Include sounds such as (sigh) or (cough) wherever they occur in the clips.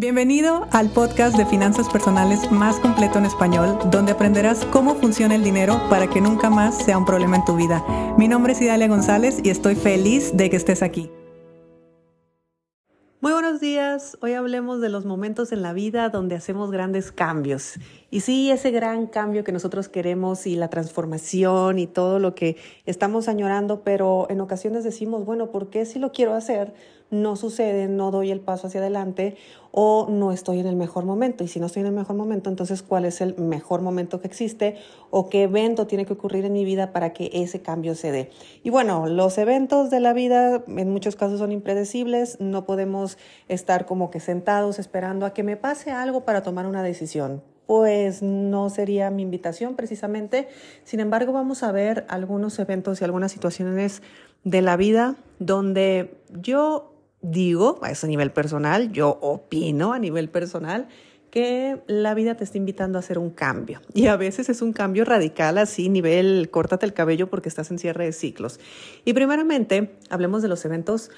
Bienvenido al podcast de finanzas personales más completo en español, donde aprenderás cómo funciona el dinero para que nunca más sea un problema en tu vida. Mi nombre es Idalia González y estoy feliz de que estés aquí. Muy buenos días. Hoy hablemos de los momentos en la vida donde hacemos grandes cambios. Y sí, ese gran cambio que nosotros queremos y la transformación y todo lo que estamos añorando, pero en ocasiones decimos, bueno, ¿por qué si lo quiero hacer? No sucede, no doy el paso hacia adelante o no estoy en el mejor momento. Y si no estoy en el mejor momento, entonces ¿cuál es el mejor momento que existe o qué evento tiene que ocurrir en mi vida para que ese cambio se dé? Y bueno, los eventos de la vida en muchos casos son impredecibles, no podemos estar como que sentados esperando a que me pase algo para tomar una decisión pues no sería mi invitación precisamente. Sin embargo, vamos a ver algunos eventos y algunas situaciones de la vida donde yo digo, a ese nivel personal, yo opino a nivel personal, que la vida te está invitando a hacer un cambio. Y a veces es un cambio radical, así, nivel córtate el cabello porque estás en cierre de ciclos. Y primeramente, hablemos de los eventos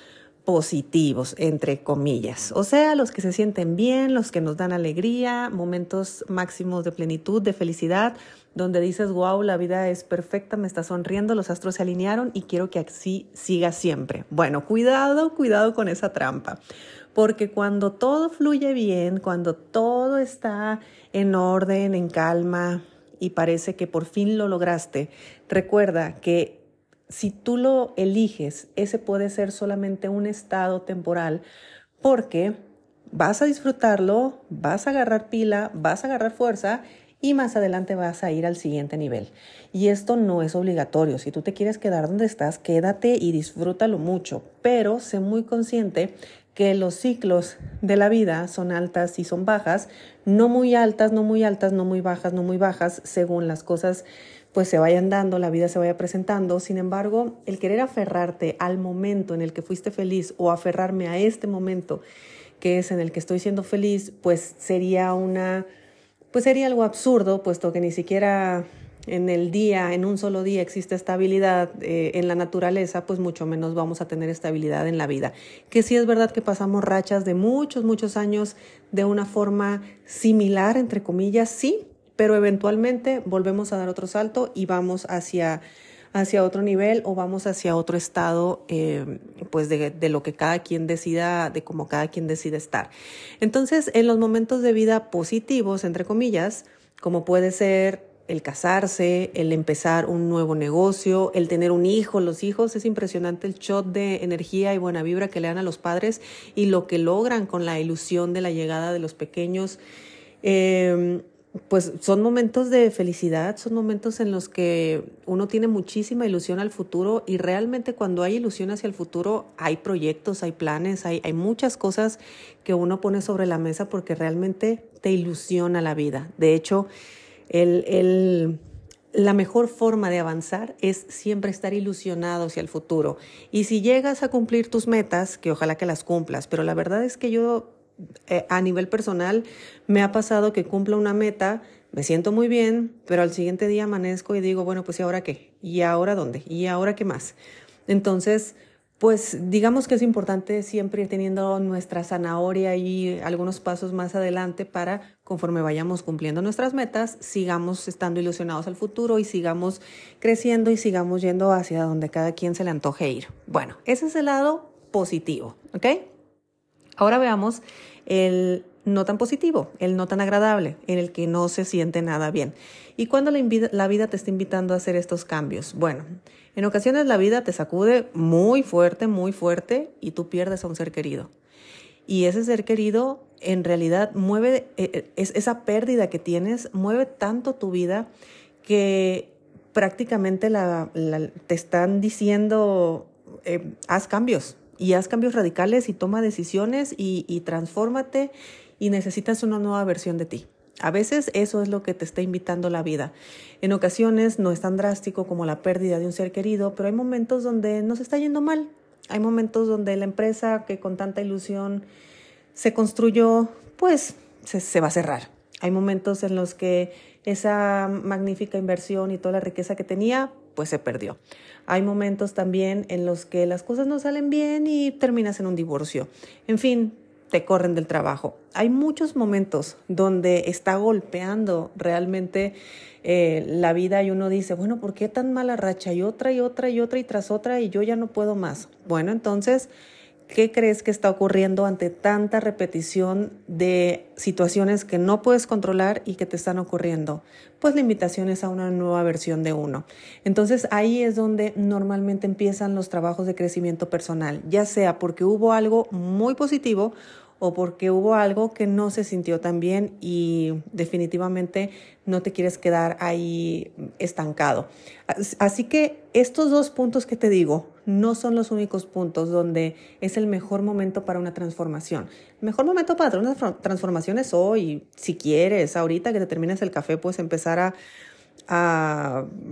positivos, entre comillas. O sea, los que se sienten bien, los que nos dan alegría, momentos máximos de plenitud, de felicidad, donde dices, wow, la vida es perfecta, me está sonriendo, los astros se alinearon y quiero que así siga siempre. Bueno, cuidado, cuidado con esa trampa. Porque cuando todo fluye bien, cuando todo está en orden, en calma y parece que por fin lo lograste, recuerda que si tú lo eliges, ese puede ser solamente un estado temporal porque vas a disfrutarlo, vas a agarrar pila, vas a agarrar fuerza y más adelante vas a ir al siguiente nivel. Y esto no es obligatorio. Si tú te quieres quedar donde estás, quédate y disfrútalo mucho, pero sé muy consciente que los ciclos de la vida son altas y son bajas, no muy altas, no muy altas, no muy bajas, no muy bajas, según las cosas pues se vayan dando, la vida se vaya presentando. Sin embargo, el querer aferrarte al momento en el que fuiste feliz o aferrarme a este momento que es en el que estoy siendo feliz, pues sería una, pues sería algo absurdo, puesto que ni siquiera en el día, en un solo día existe estabilidad eh, en la naturaleza, pues mucho menos vamos a tener estabilidad en la vida. Que sí es verdad que pasamos rachas de muchos, muchos años de una forma similar, entre comillas, sí, pero eventualmente volvemos a dar otro salto y vamos hacia, hacia otro nivel o vamos hacia otro estado, eh, pues de, de, lo que cada quien decida, de cómo cada quien decide estar. Entonces, en los momentos de vida positivos, entre comillas, como puede ser el casarse, el empezar un nuevo negocio, el tener un hijo, los hijos, es impresionante el shot de energía y buena vibra que le dan a los padres y lo que logran con la ilusión de la llegada de los pequeños. Eh, pues son momentos de felicidad, son momentos en los que uno tiene muchísima ilusión al futuro y realmente cuando hay ilusión hacia el futuro hay proyectos, hay planes, hay, hay muchas cosas que uno pone sobre la mesa porque realmente te ilusiona la vida. De hecho, el, el, la mejor forma de avanzar es siempre estar ilusionado hacia el futuro. Y si llegas a cumplir tus metas, que ojalá que las cumplas, pero la verdad es que yo eh, a nivel personal me ha pasado que cumplo una meta, me siento muy bien, pero al siguiente día amanezco y digo, bueno, pues ¿y ahora qué? ¿Y ahora dónde? ¿Y ahora qué más? Entonces, pues digamos que es importante siempre ir teniendo nuestra zanahoria y algunos pasos más adelante para, conforme vayamos cumpliendo nuestras metas, sigamos estando ilusionados al futuro y sigamos creciendo y sigamos yendo hacia donde cada quien se le antoje ir. Bueno, ese es el lado positivo, ¿ok? Ahora veamos el no tan positivo, el no tan agradable, en el que no se siente nada bien. ¿Y cuándo la, vida te está invitando a hacer estos cambios? Bueno, en ocasiones la vida te sacude muy fuerte, muy fuerte y tú pierdes a un ser querido. Y ese ser querido en realidad mueve, eh, eh, es, esa pérdida que tienes mueve tanto tu vida que prácticamente te están diciendo, eh, haz cambios, y haz cambios radicales y toma decisiones y, y transfórmate y necesitas una nueva versión de ti. A veces eso es lo que te está invitando la vida. En ocasiones no es tan drástico como la pérdida de un ser querido, pero hay momentos donde nos está yendo mal. Hay momentos donde la empresa que con tanta ilusión se construyó, pues se, se va a cerrar. Hay momentos en los que esa magnífica inversión y toda la riqueza que tenía, pues se perdió. Hay momentos también en los que las cosas no salen bien y terminas en un divorcio. En fin, te corren del trabajo. Hay muchos momentos donde está golpeando realmente eh, la vida y uno dice, bueno, ¿por qué tan mala racha? Y otra y otra y otra y tras otra y yo ya no puedo más. Bueno, entonces ¿Qué crees que está ocurriendo ante tanta repetición de situaciones que no puedes controlar y que te están ocurriendo? Pues la invitación es a una nueva versión de uno. Entonces ahí es donde normalmente empiezan los trabajos de crecimiento personal, ya sea porque hubo algo muy positivo o porque hubo algo que no se sintió tan bien y definitivamente no te quieres quedar ahí estancado. Así que estos dos puntos que te digo no son los únicos puntos donde es el mejor momento para una transformación. El mejor momento para una transformación es hoy, si quieres, ahorita que te termines el café, puedes empezar a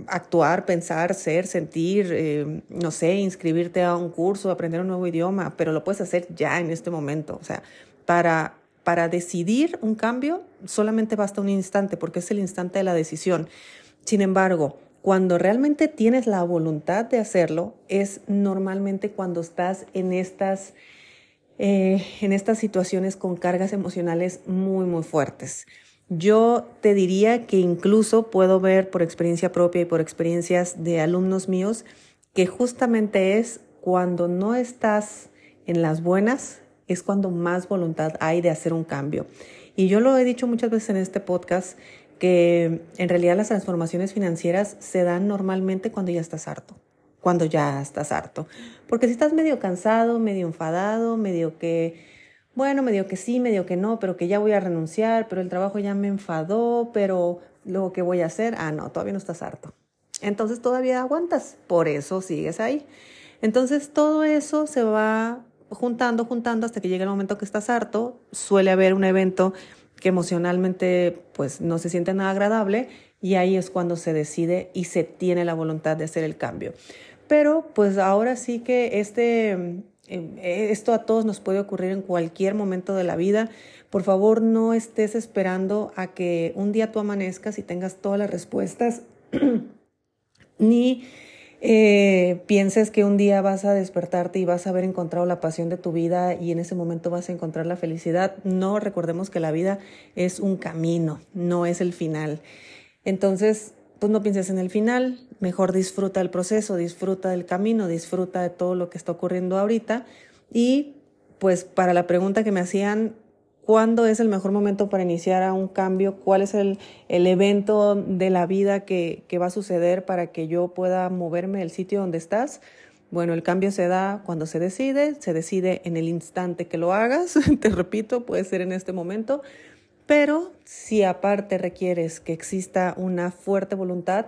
actuar, pensar, ser, sentir, eh, no sé, inscribirte a un curso, aprender un nuevo idioma, pero lo puedes hacer ya en este momento. O sea, para, para decidir un cambio solamente basta un instante, porque es el instante de la decisión. Sin embargo, cuando realmente tienes la voluntad de hacerlo, es normalmente cuando estás en estas, eh, en estas situaciones con cargas emocionales muy, muy fuertes. Yo te diría que incluso puedo ver por experiencia propia y por experiencias de alumnos míos que justamente es cuando no estás en las buenas, es cuando más voluntad hay de hacer un cambio. Y yo lo he dicho muchas veces en este podcast que en realidad las transformaciones financieras se dan normalmente cuando ya estás harto, cuando ya estás harto. Porque si estás medio cansado, medio enfadado, medio que bueno, me dio que sí, me dio que no, pero que ya voy a renunciar, pero el trabajo ya me enfadó, pero luego qué voy a hacer, ah, no, todavía no estás harto. Entonces todavía aguantas, por eso sigues ahí. Entonces todo eso se va juntando, juntando hasta que llega el momento que estás harto. Suele haber un evento que emocionalmente pues no se siente nada agradable y ahí es cuando se decide y se tiene la voluntad de hacer el cambio. Pero pues ahora sí que este eh, esto a todos nos puede ocurrir en cualquier momento de la vida. Por favor, no estés esperando a que un día tú amanezcas y tengas todas las respuestas, (clears throat) ni eh, pienses que un día vas a despertarte y vas a haber encontrado la pasión de tu vida y en ese momento vas a encontrar la felicidad. No, recordemos que la vida es un camino, no es el final. Entonces, pues no pienses en el final, mejor disfruta el proceso, disfruta del camino, disfruta de todo lo que está ocurriendo ahorita. Y pues para la pregunta que me hacían, ¿cuándo es el mejor momento para iniciar un cambio? ¿Cuál es el, el evento de la vida que, que va a suceder para que yo pueda moverme del sitio donde estás? Bueno, el cambio se da cuando se decide, se decide en el instante que lo hagas, (laughs) te repito, puede ser en este momento, pero si aparte requieres que exista una fuerte voluntad,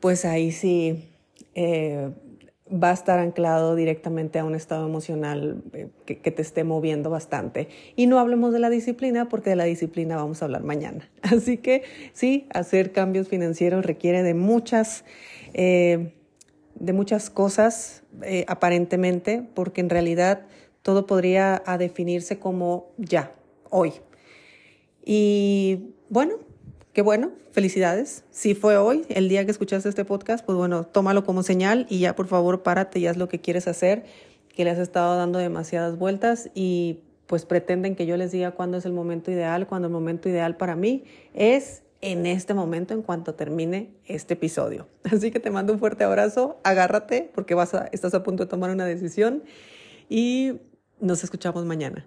pues ahí sí eh, va a estar anclado directamente a un estado emocional eh, que, que, te esté moviendo bastante. Y no hablemos de la disciplina porque de la disciplina vamos a hablar mañana. (laughs) Así que sí, hacer cambios financieros requiere de muchas, eh, de muchas cosas aparentemente porque en realidad todo podría definirse como ya, hoy. Y bueno, qué bueno, felicidades. Si fue hoy, el día que escuchaste este podcast, pues bueno, tómalo como señal y ya por favor párate y haz lo que quieres hacer, que le has estado dando demasiadas vueltas y pues pretenden que yo les diga cuándo es el momento ideal, cuando el momento ideal para mí es en este momento en cuanto termine este episodio. (laughs) Así que te mando un fuerte abrazo, agárrate porque vas a, estás a punto de tomar una decisión y nos escuchamos mañana.